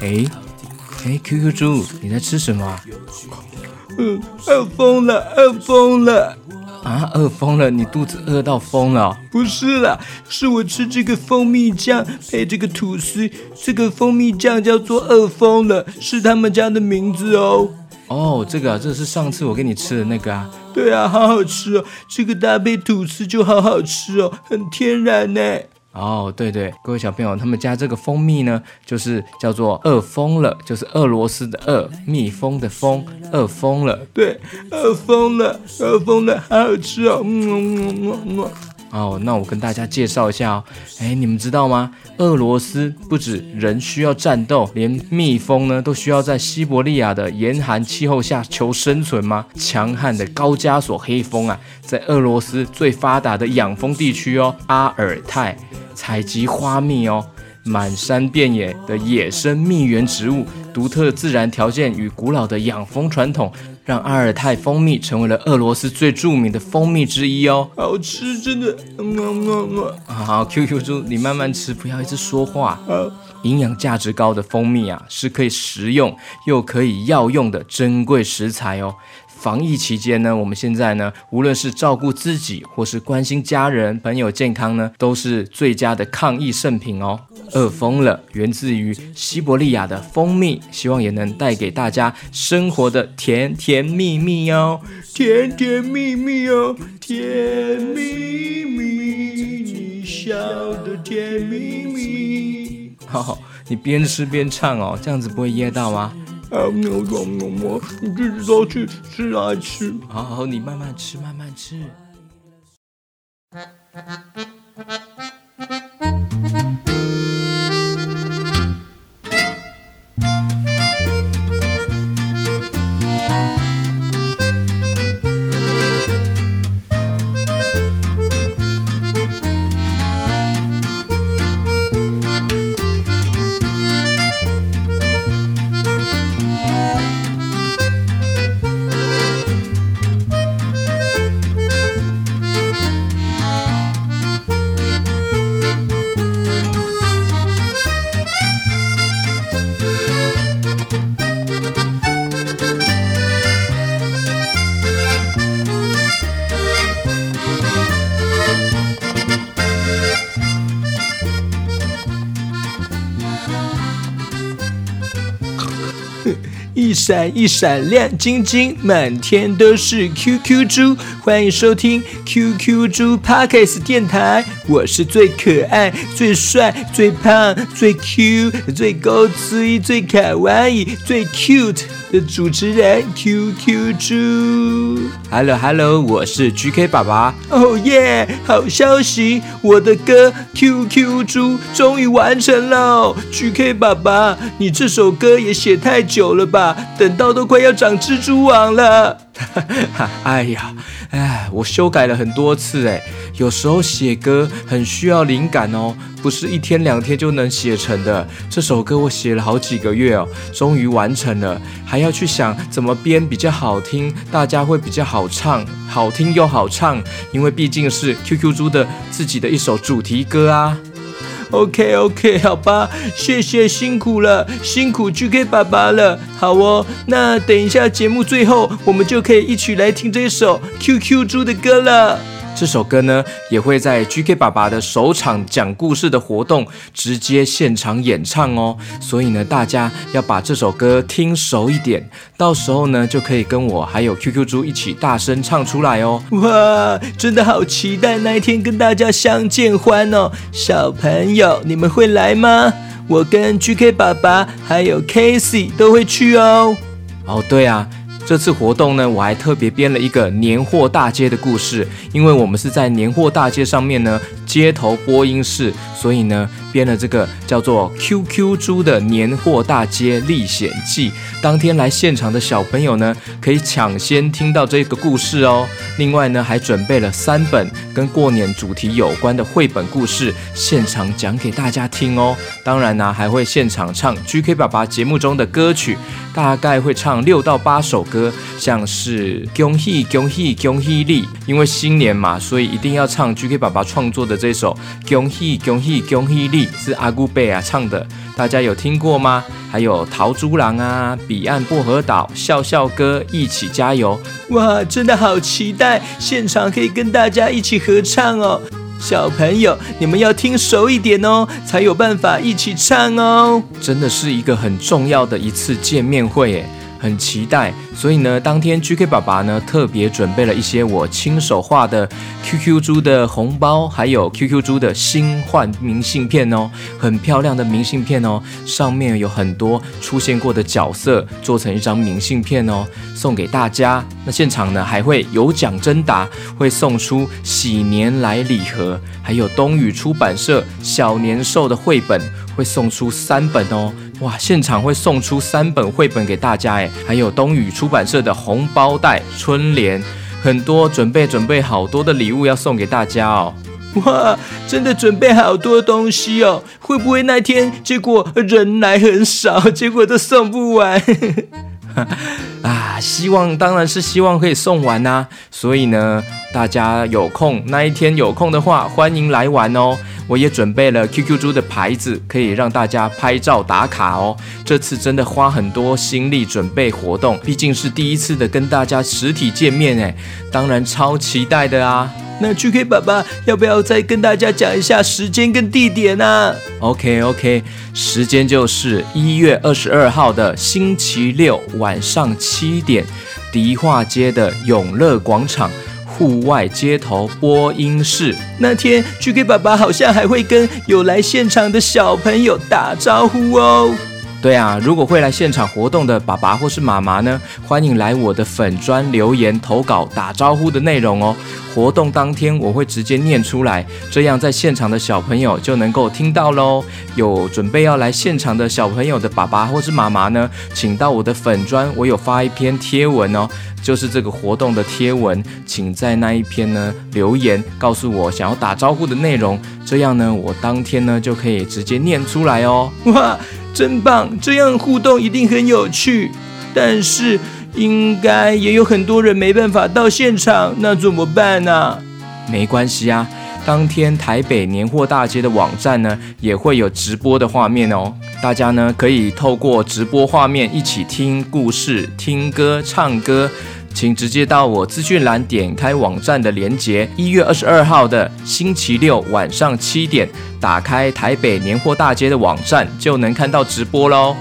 哎哎，QQ 猪，你在吃什么？嗯，饿疯了，饿疯了。啊，饿疯了！你肚子饿到疯了？不是啦，是我吃这个蜂蜜酱配这个吐司，这个蜂蜜酱叫做饿疯了，是他们家的名字哦。哦，这个，这是上次我给你吃的那个啊。对啊，好好吃哦，这个搭配吐司就好好吃哦，很天然呢。哦，对对，各位小朋友，他们家这个蜂蜜呢，就是叫做饿疯了，就是俄罗斯的饿，蜜蜂的蜂，饿疯了。对，饿疯了，饿疯了，好好吃哦。嗯嗯嗯嗯。哦，那我跟大家介绍一下哦。哎，你们知道吗？俄罗斯不止人需要战斗，连蜜蜂呢都需要在西伯利亚的严寒气候下求生存吗？强悍的高加索黑蜂啊，在俄罗斯最发达的养蜂地区哦，阿尔泰。采集花蜜哦，满山遍野的野生蜜源植物，独特自然条件与古老的养蜂传统，让阿尔泰蜂蜜成为了俄罗斯最著名的蜂蜜之一哦。好吃，真的，么么么。好，QQ 猪，你慢慢吃，不要一直说话。营养价值高的蜂蜜啊，是可以食用又可以药用的珍贵食材哦。防疫期间呢，我们现在呢，无论是照顾自己或是关心家人朋友健康呢，都是最佳的抗疫圣品哦。饿疯了，源自于西伯利亚的蜂蜜，希望也能带给大家生活的甜甜蜜蜜哦，甜甜蜜蜜哦，甜蜜蜜，你笑的甜蜜蜜。好，你边吃边唱哦，这样子不会噎到吗？啊，牛牛牛牛，你自己走去吃来吃。好好，你慢慢吃，慢慢吃。一闪一闪亮晶晶，满天都是 QQ 猪。欢迎收听 QQ 猪 Parkes 电台，我是最可爱、最帅、最胖、最 Q、最高最最卡哇伊、最 cute 的主持人 QQ 猪。Hello Hello，我是 GK 爸爸。哦耶！好消息，我的歌 QQ 猪终于完成了。GK 爸爸，你这首歌也写太久了吧？等到都快要长蜘蛛网了，哎呀，哎，我修改了很多次，哎，有时候写歌很需要灵感哦，不是一天两天就能写成的。这首歌我写了好几个月哦，终于完成了，还要去想怎么编比较好听，大家会比较好唱，好听又好唱，因为毕竟是 QQ 猪的自己的一首主题歌啊。OK OK，好吧，谢谢辛苦了，辛苦 GK 爸爸了。好哦，那等一下节目最后，我们就可以一起来听这首 QQ 猪的歌了。这首歌呢，也会在 GK 爸爸的首场讲故事的活动直接现场演唱哦。所以呢，大家要把这首歌听熟一点，到时候呢，就可以跟我还有 QQ 猪一起大声唱出来哦。哇，真的好期待那一天跟大家相见欢哦！小朋友，你们会来吗？我跟 GK 爸爸还有 Casey 都会去哦。哦，对啊。这次活动呢，我还特别编了一个年货大街的故事，因为我们是在年货大街上面呢，街头播音室，所以呢。编了这个叫做《QQ 猪的年货大街历险记》，当天来现场的小朋友呢，可以抢先听到这个故事哦。另外呢，还准备了三本跟过年主题有关的绘本故事，现场讲给大家听哦。当然呢，还会现场唱 GK 爸爸节目中的歌曲，大概会唱六到八首歌，像是恭喜恭喜恭喜利，因为新年嘛，所以一定要唱 GK 爸爸创作的这首恭喜恭喜恭喜利。丽是阿古贝啊唱的，大家有听过吗？还有桃珠郎啊，彼岸薄荷岛，笑笑歌，一起加油！哇，真的好期待现场可以跟大家一起合唱哦。小朋友，你们要听熟一点哦，才有办法一起唱哦。真的是一个很重要的一次见面会诶。很期待，所以呢，当天 GK 爸爸呢特别准备了一些我亲手画的 QQ 猪的红包，还有 QQ 猪的新换明信片哦，很漂亮的明信片哦，上面有很多出现过的角色做成一张明信片哦，送给大家。那现场呢还会有奖征答，会送出喜年来礼盒，还有东宇出版社小年兽的绘本，会送出三本哦。哇！现场会送出三本绘本给大家，哎，还有冬雨出版社的红包袋、春联，很多准备准备好多的礼物要送给大家哦。哇，真的准备好多东西哦！会不会那天结果人来很少，结果都送不完？啊，希望当然是希望可以送完呐。所以呢，大家有空那一天有空的话，欢迎来玩哦。我也准备了 QQ 猪的牌子，可以让大家拍照打卡哦。这次真的花很多心力准备活动，毕竟是第一次的跟大家实体见面哎，当然超期待的啊。那 GK 爸爸要不要再跟大家讲一下时间跟地点呢？OK OK，时间就是一月二十二号的星期六晚上七点，迪化街的永乐广场。户外街头播音室那天，GK 爸爸好像还会跟有来现场的小朋友打招呼哦。对啊，如果会来现场活动的爸爸或是妈妈呢，欢迎来我的粉砖留言投稿打招呼的内容哦。活动当天我会直接念出来，这样在现场的小朋友就能够听到喽。有准备要来现场的小朋友的爸爸或是妈妈呢，请到我的粉砖，我有发一篇贴文哦。就是这个活动的贴文，请在那一篇呢留言，告诉我想要打招呼的内容，这样呢，我当天呢就可以直接念出来哦。哇，真棒！这样互动一定很有趣，但是应该也有很多人没办法到现场，那怎么办呢？没关系啊，当天台北年货大街的网站呢也会有直播的画面哦。大家呢可以透过直播画面一起听故事、听歌、唱歌，请直接到我资讯栏点开网站的连结。一月二十二号的星期六晚上七点，打开台北年货大街的网站就能看到直播喽。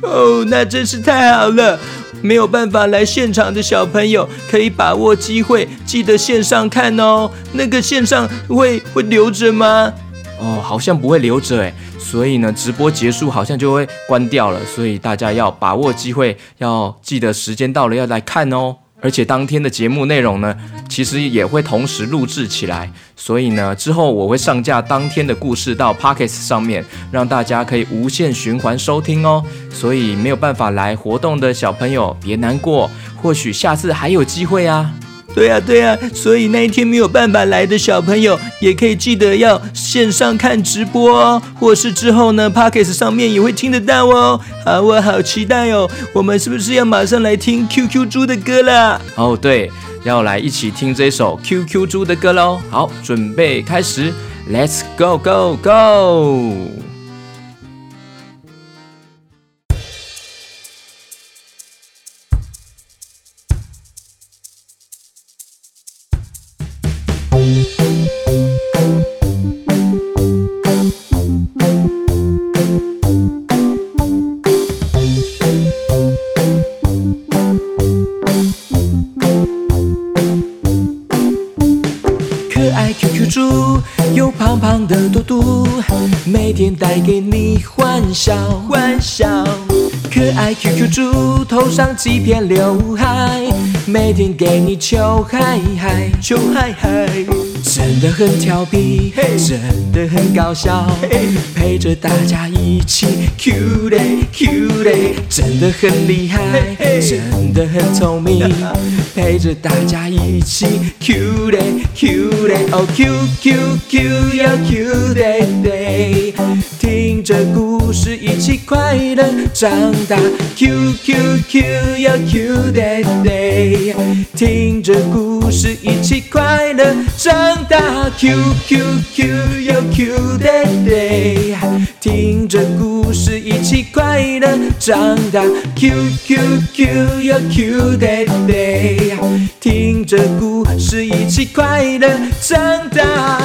哦，那真是太好了！没有办法来现场的小朋友可以把握机会，记得线上看哦。那个线上会会留着吗？哦，好像不会留着诶。所以呢，直播结束好像就会关掉了，所以大家要把握机会，要记得时间到了要来看哦。而且当天的节目内容呢，其实也会同时录制起来，所以呢，之后我会上架当天的故事到 Pockets 上面，让大家可以无限循环收听哦。所以没有办法来活动的小朋友别难过，或许下次还有机会啊。对呀，对呀，所以那一天没有办法来的小朋友，也可以记得要线上看直播哦，或是之后呢 p o c k e t 上面也会听得到哦。好，我好期待哦，我们是不是要马上来听 QQ 猪的歌了？哦，对，要来一起听这首 QQ 猪的歌喽。好，准备开始，Let's go go go。带给你欢笑，欢笑。可爱 QQ 猪头上几片刘海，每天给你求嗨嗨，求嗨嗨。真的很调皮，真的很搞笑，陪着大家一起 Q 嘞 Q 嘞，真的很厉害，真的很聪明，陪着大家一起 Q 嘞 Q 嘞，哦 Q Q Q 要 Q 嘞嘞。听着故事一起快乐长大。Q Q Q 要 Q day day，听着故事一起快乐长大。Q Q Q 要 Q day day，听着故事一起快乐长大。Q Q Q 要 Q day day，听着故事一起快乐长大。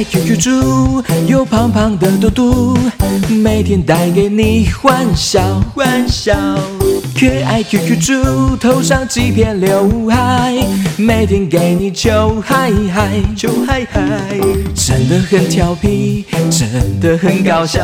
爱 QQ 猪有胖胖的嘟嘟，每天带给你欢笑欢笑。可爱 QQ 猪头上几片刘海，每天给你求嗨嗨求嗨嗨，真的很调皮，真的很搞笑，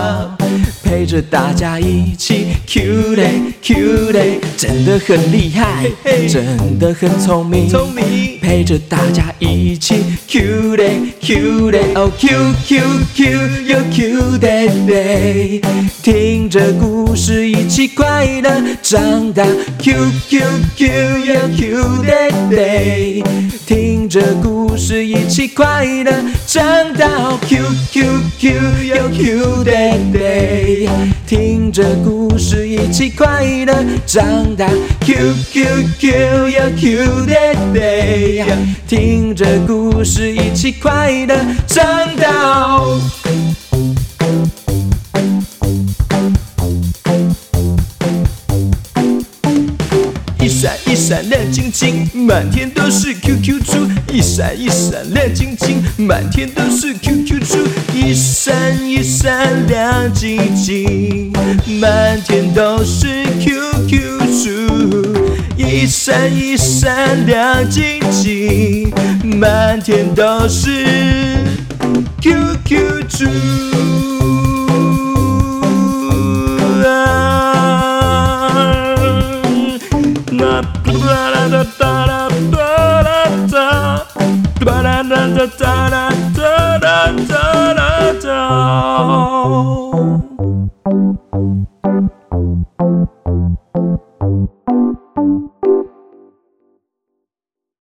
陪着大家一起 Q 嘞 Q 嘞，真的很厉害，真的很聪明聪明，陪着大家一起 Q 嘞 Q 嘞哦 Q Q Q 又 Q 嘞嘞，听着故事一起快乐长大 Q Q Q 又 Q 嘞嘞，听着故事一起快乐长大 Q Q Q 又 Q Day Day，，听着故事一起快乐长大 Q Q Q 又 Q Day Day，，听着故事一起快乐长大。闪亮晶晶，满天都是 QQ 猪。一闪一闪亮晶晶，满天都是 QQ 猪。一闪一闪亮晶晶，满天都是 QQ 猪。一闪一闪亮晶晶，满天都是 QQ 猪。